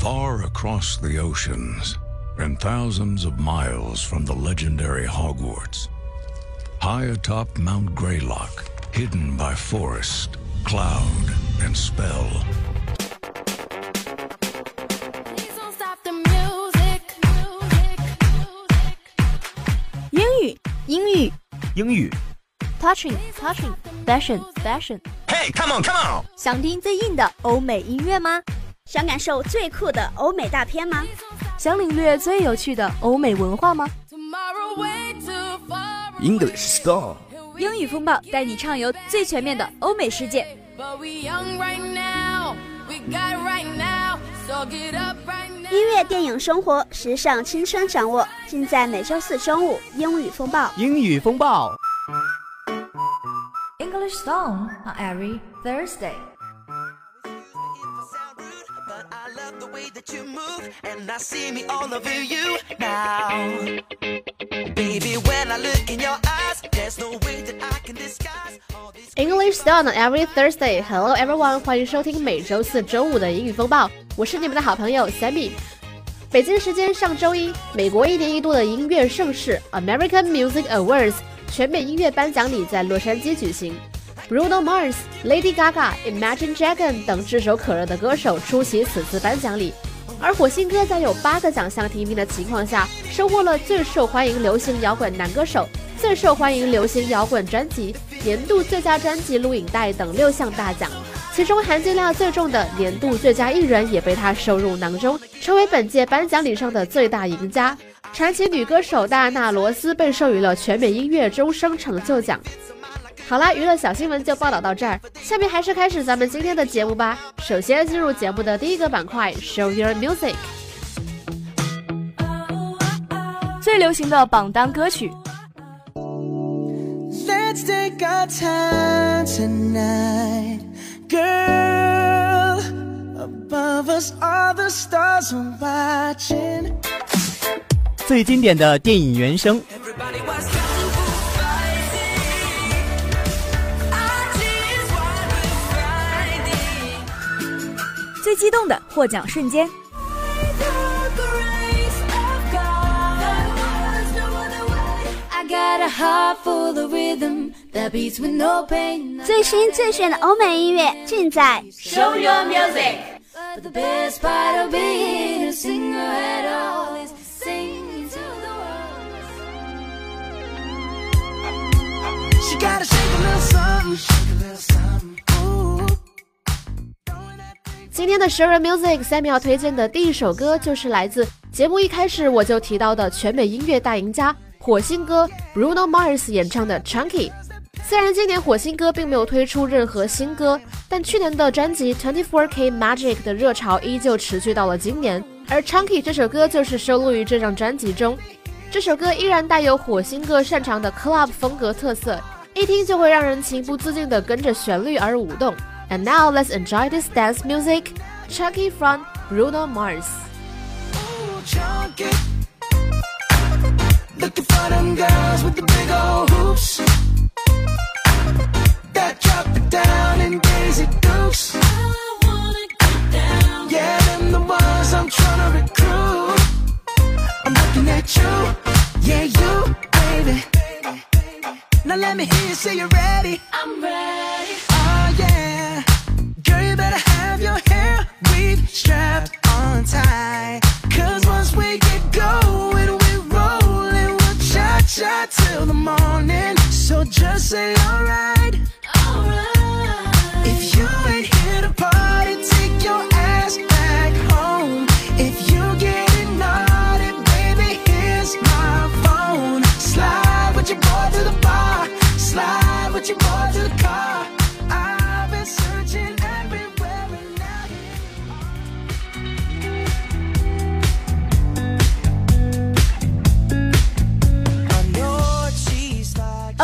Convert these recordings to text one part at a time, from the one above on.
Far across the oceans and thousands of miles from the legendary Hogwarts, high atop Mount Greylock, hidden by forest, cloud, and spell. Please don't stop the music. music, music. 英语，英语英语。 ，touching touching fashion fashion。 Hey, come on, come on！想听最硬的欧美音乐吗？ 想感受最酷的欧美大片吗？想领略最有趣的欧美文化吗？Tomorrow way too far. English Star，英语风暴带你畅游最全面的欧美世界。But we young right now. We got right now. So get up right now. 音乐、电影、生活、时尚、青春，掌握尽在每周四中午英语风暴。英语风暴。English song on every Thursday. That you move, and I see me all over you now. Baby, when I look in your eyes, there's no way that I can disguise all these. English Style on every Thursday. Hello everyone，欢迎收听每周四周五的英语风暴，我是你们的好朋友 Sammy。北京时间上周一，美国一年一度的音乐盛事 American Music Awards 全美音乐颁奖礼在洛杉矶举行。Bruno Mars、Lady Gaga、Imagine Dragon 等炙手可热的歌手出席此次颁奖礼，而火星哥在有八个奖项提名的情况下，收获了最受欢迎流行摇滚男歌手、最受欢迎流行摇滚专辑、年度最佳专辑录影带等六项大奖。其中含金量最重的年度最佳艺人也被他收入囊中，成为本届颁奖礼上的最大赢家。传奇女歌手戴安娜·罗斯被授予了全美音乐终生成就奖。好啦，娱乐小新闻就报道到这儿，下面还是开始咱们今天的节目吧。首先进入节目的第一个板块，Show Your Music。最流行的榜单歌曲，Let's take our time tonight, girl. Above us, all the stars are watching. 最经典的电影原声，激动的获奖瞬间，The grace of God. There's no other way. I got a heart full of rhythm that beats with no pain. 最新最炫的欧美音乐尽在 Show your music. She gotta shake a little something, shake a little something. 今天的十人 Music 三秒推荐的第一首歌就是来自节目一开始我就提到的全美音乐大赢家火星哥 Bruno Mars 演唱的 Chunky。虽然今年火星哥并没有推出任何新歌，但去年的专辑 Twenty Four K Magic 的热潮依旧持续到了今年，而 Chunky 这首歌就是收录于这张专辑中。这首歌依然带有火星哥擅长的 club 风格特色，一听就会让人情不自禁地跟着旋律而舞动。And now let's enjoy this dance music, Chucky from Bruno Mars. Ooh, chunky. Looking for them girls with the big old hoops. That drop it down in Daisy Dukes. I wanna get down. Yeah, them the ones I'm trying to recruit. I'm looking at you. Yeah, you, baby. Now let me hear you say you're ready. I'm ready.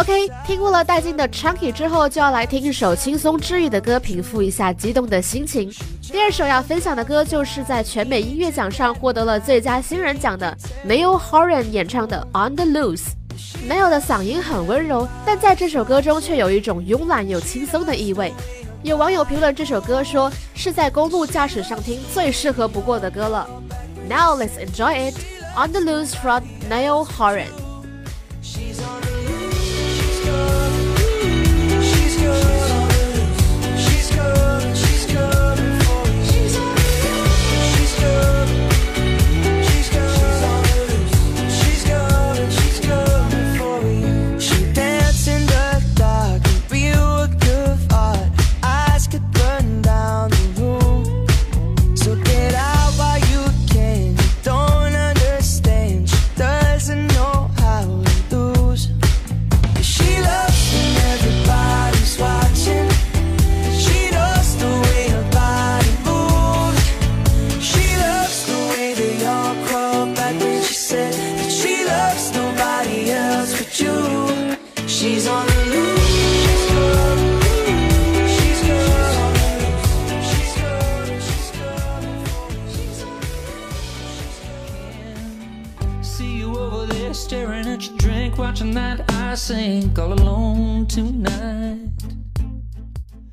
OK，听过了带劲的 Chunky 之后，就要来听一首轻松治愈的歌，平复一下激动的心情。第二首要分享的歌，就是在全美音乐奖上获得了最佳新人奖的 Neil Horan 演唱的《On the Loose》。Neil 的嗓音很温柔，但在这首歌中却有一种慵懒又轻松的意味。有网友评论这首歌说是在公路驾驶上听最适合不过的歌了。Now let's enjoy it on the loose from Niall Horan.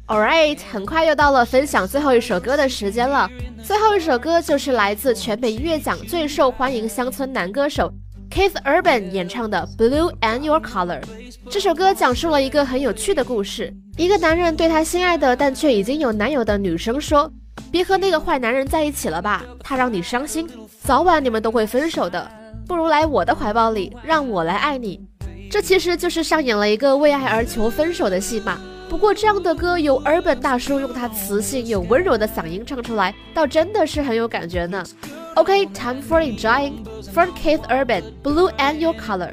Alright，很快又到了分享最后一首歌的时间了。最后一首歌就是来自全美音乐奖最受欢迎乡村男歌手 Keith Urban 演唱的《Blue and Your Color》。这首歌讲述了一个很有趣的故事：一个男人对他心爱的但却已经有男友的女生说：“别和那个坏男人在一起了吧，他让你伤心，早晚你们都会分手的。不如来我的怀抱里，让我来爱你。”这其实就是上演了一个为爱而求分手的戏码。不过这样的歌由 Urban 大叔用他磁性又温柔的嗓音唱出来，倒真的是很有感觉呢。OK，time、for enjoying from Keith Urban, Blue and Your Color。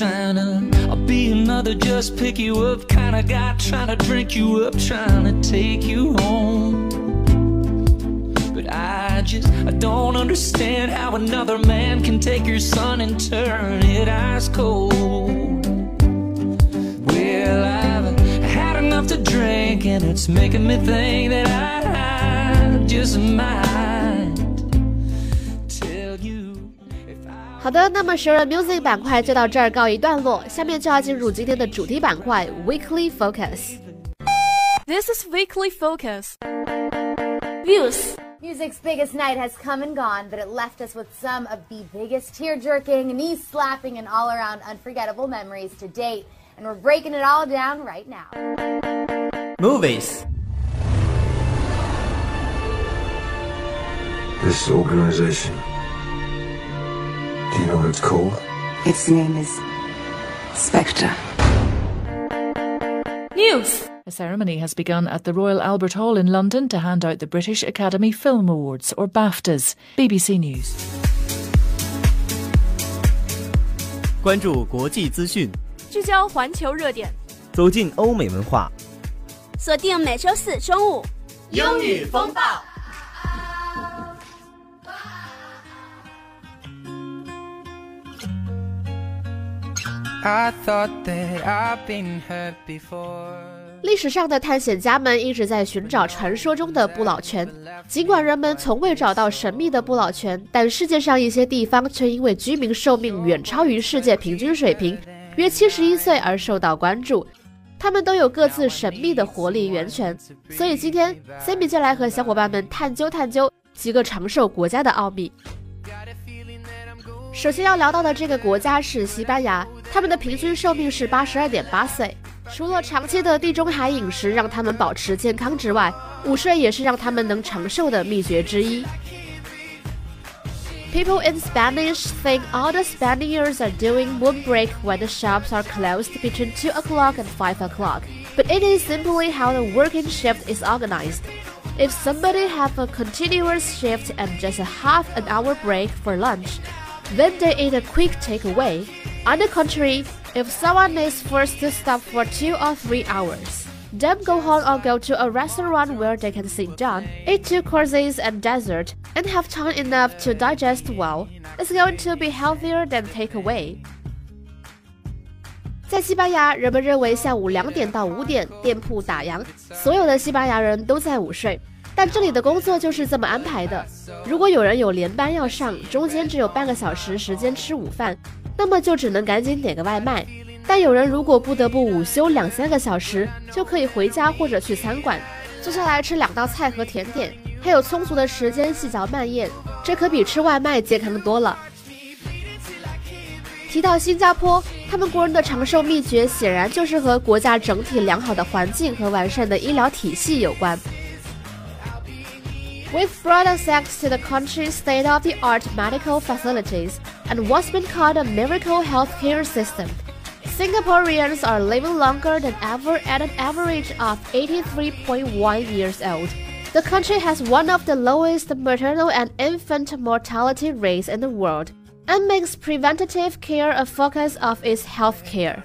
To I'll be another just pick you up kind of guy trying to drink you up trying to take you home. But I just I don't understand how another man can take your son and turn it ice cold. Well I've had enough to drink and it's making me think that I just might 好的，那么十人 Music 板块就到这儿告一段落，下面就要进入今天的主题板块 Weekly Focus。 This is Weekly Focus. Views Music's biggest night has come and gone, but it left us with some of the biggest tear jerking, knee slapping, and all around unforgettable memories to date. And we're breaking it all down right now. Movies. This organization. Do you know what it's called? Its name is Spectre. News. A ceremony has begun at the Royal Albert Hall in London to hand out the British Academy Film Awards, or BAFTAs. BBC News. 关注国际资讯，聚焦环球热点，走进欧美文化。锁定每周四中午，英语风暴。 历史上的探险家们一直在寻找传说中的不老泉，尽管人们从未找到神秘的不老泉，但世界上一些地方却因为居民寿命远超于世界平均水平，约七十一岁而受到关注。他们都有各自神秘的活力源泉，所以今天 Sammy 就来和小伙伴们探究探究几个长寿国家的奥秘。首先要聊到的这个国家是西班牙，他们的平均寿命是八十二点八岁。除了长期的地中海饮食让他们保持健康之外，午睡也是让他们能长寿的秘诀之一。People in Spanish think all the Spaniards are doing moon break when the shops are closed between 2 o'clock and 5 o'clock, but it is simply how the working shift is organized. If somebody have a continuous shift and just a half an hour break for lunch, then they eat a quick takeaway. On the contrary, if someone is forced to stop for two or three hours, Then go home or go to a restaurant where they can sit down, eat two courses and dessert, and have time enough to digest well. It's going to be healthier than takeaway. 在西班牙，人们认为下午两点到五点店铺打烊，所有的西班牙人都在午睡。但这里的工作就是这么安排的：如果有人有连班要上，中间只有半个小时时间吃午饭， 那么就只能赶紧点个外卖。但有人如果不得不午休两三个小时，就可以回家或者去餐馆，坐下来吃两道菜和甜点，还有充足的时间细嚼慢咽，这可比吃外卖健康的多了。提到新加坡，他们国人的长寿秘诀显然就是和国家整体良好的环境和完善的医疗体系有关。With broad access to the country's state-of-the-art medical facilities and what's been called a miracle healthcare system, Singaporeans are living longer than ever at an average of 83.1 years old. The country has one of the lowest maternal and infant mortality rates in the world and makes preventative care a focus of its healthcare.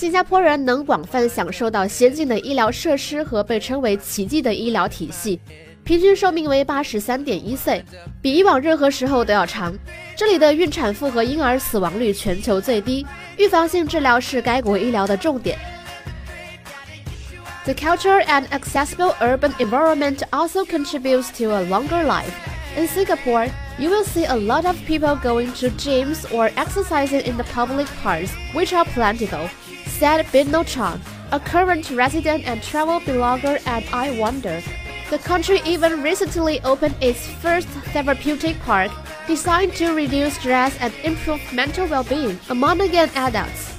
新加坡人能广泛享受到先进的医疗设施和被称为奇迹的医疗体系，平均寿命为八十三点一岁，比以往任何时候都要长。这里的孕产妇和婴儿死亡率全球最低，预防性治疗是该国医疗的重点。The culture and accessible urban environment also contributes to a longer life. In Singapore, you will see a lot of people going to gyms or exercising in the public parks, which are plentiful, said Bino Chan, a current resident and travel blogger at I Wonder. The country even recently opened its first therapeutic park designed to reduce stress and improve mental well-being among young adults.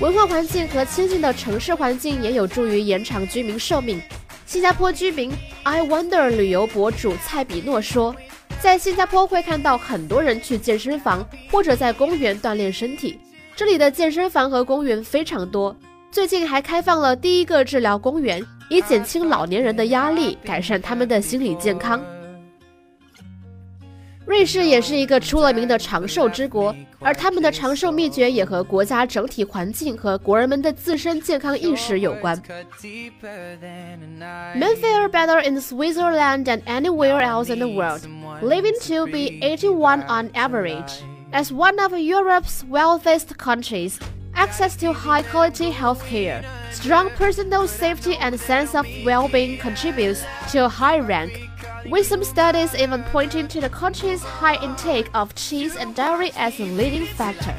文化环境和清静的城市环境也有助于延长居民寿命。新加坡居民 I Wonder 旅游博主蔡比诺说，在新加坡会看到很多人去健身房或者在公园锻炼身体。 这里的健身房和公园非常多，最近还开放了第一个治疗公园，以减轻老年人的压力，改善他们的心理健康。瑞士也是一个出了名的长寿之国，而他们的长寿秘诀也和国家整体环境和国人们的自身健康意识有关。Men fare better in Switzerland than anywhere else in the world, living to be 81 on average. As one of Europe's wealthiest countries, access to high quality healthcare, strong personal safety, and sense of well being contributes to a high rank with some studies even pointing to the country's high intake of cheese and dairy as a leading factor.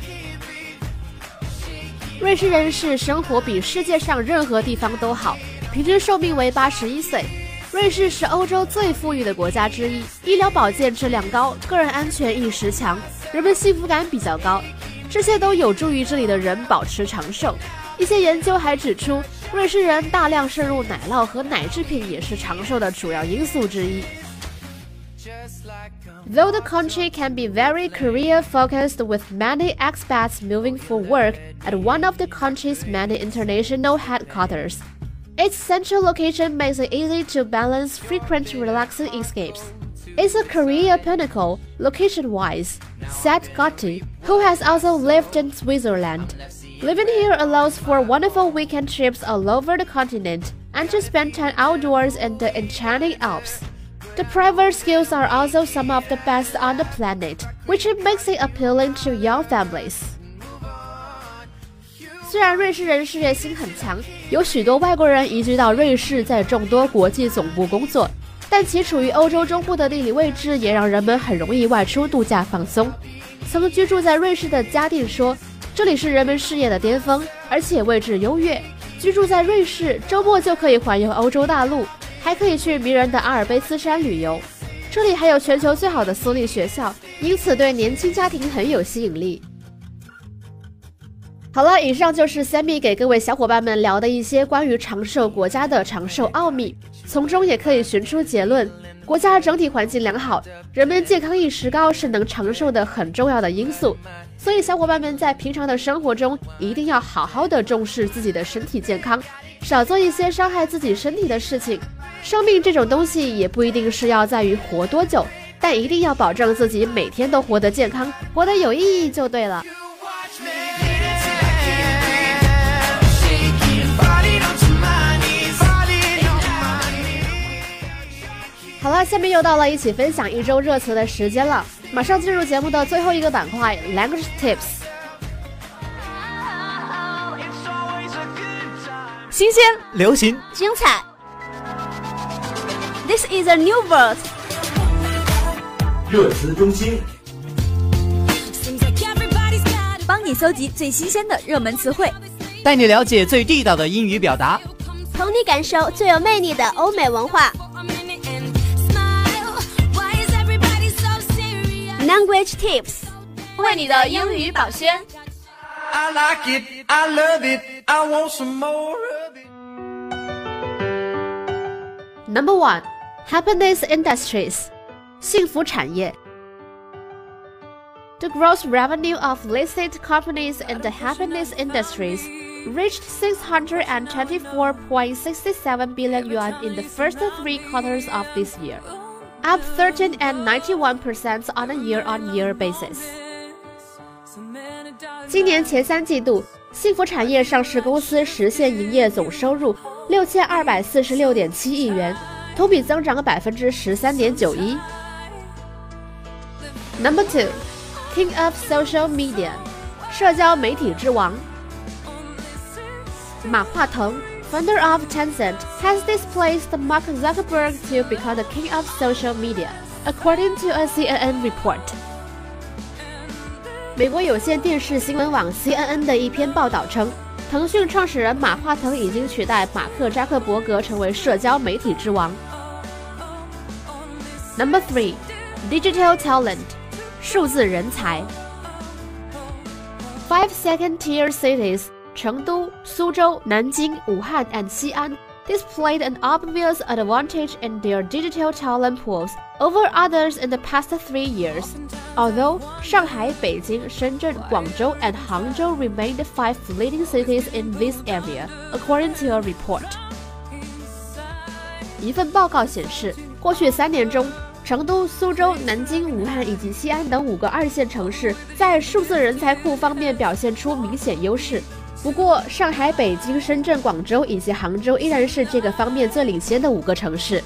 瑞士人士生活比世界上任何地方都好，平均寿命为八十一岁。瑞士是欧洲最富裕的国家之一，医疗保健质量高，个人安全意识强， 人们幸福感比较高，这些都有助于这里的人保持长寿。一些研究还指出，瑞士人大量摄入奶酪和奶制品也是长寿的主要因素之一。Though the country can be very career focused with many expats moving for work at one of the country's many international headquarters, its central location makes it easy to balance frequent relaxing escapes. It's a career pinnacle, location wise, said Gotti, who has also lived in Switzerland. Living here allows for wonderful weekend trips all over the continent and to spend time outdoors in the enchanting Alps. The private schools are also some of the best on the planet, which makes it appealing to young families. 虽然瑞士人事业心很强，有许多外国人移居到瑞士，在众多国际总部工作， 但其处于欧洲中部的地理位置也让人们很容易外出度假放松。曾居住在瑞士的嘉定说：“这里是人们事业的巅峰，而且位置优越。居住在瑞士，周末就可以环游欧洲大陆，还可以去迷人的阿尔卑斯山旅游。这里还有全球最好的私立学校，因此对年轻家庭很有吸引力。”好了，以上就是 Sammy 给各位小伙伴们聊的一些关于长寿国家的长寿奥秘，从中也可以寻出结论：国家整体环境良好，人们健康意识高是能长寿的很重要的因素。所以，小伙伴们在平常的生活中一定要好好的重视自己的身体健康，少做一些伤害自己身体的事情。生命这种东西也不一定是要在于活多久，但一定要保证自己每天都活得健康，活得有意义就对了。好了，下面又到了一起分享一周热词的时间了。马上进入节目的最后一个板块 ——Language Tips。新鲜、流行、精彩。This is a new world。热词中心，帮你搜集最新鲜的热门词汇，带你了解最地道的英语表达，同你感受最有魅力的欧美文化。Language tips，为你的英语保鲜。I like it, I love it, I want some more of it. Number one, happiness industries，幸福产业。The gross revenue of listed companies in the happiness industries reached 624.67 billion yuan in the first three quarters of this year, Up 13 and 91% on a year-on-year basis. 今年前三季度，幸福产业上市公司实现营业总收入六千二百四十六点七亿元，同比增长百分之十三点九一。Number two, King of Social Media，社交媒体之王。马化腾 ，founder of Tencent, has displaced Mark Zuckerberg to become the king of social media, according to a CNN report. 美国有线电视新闻网 CNN 的一篇报道称，腾讯创始人马化腾已经取代马克扎克伯格成为社交媒体之王。Number three, digital talent，数字人才。Five second-tier cities 成都、苏州、南京、武汉 and 西安 displayed an obvious advantage in their digital talent pools over others in the past three years. Although Shanghai, Beijing, Shenzhen, Guangzhou, and Hangzhou remain the five leading cities in this area, according to a report. 一份报告显示，过去三年中，成都、苏州、南京、武汉以及西安等五个二线城市在数字人才库方面表现出明显优势。 不过，上海、北京、深圳、广州以及杭州依然是这个方面最领先的五个城市。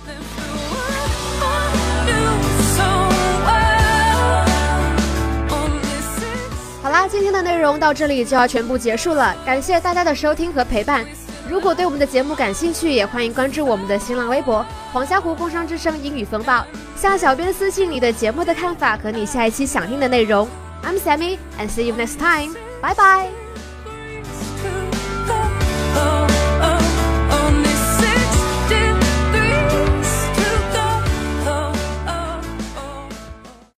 好啦，今天的内容到这里就要全部结束了，感谢大家的收听和陪伴。如果对我们的节目感兴趣，也欢迎关注我们的新浪微博“黄家湖工商之声英语风暴”，向小编私信你的节目的看法和你下一期想听的内容。I'm Sammy and see you next time. Bye bye.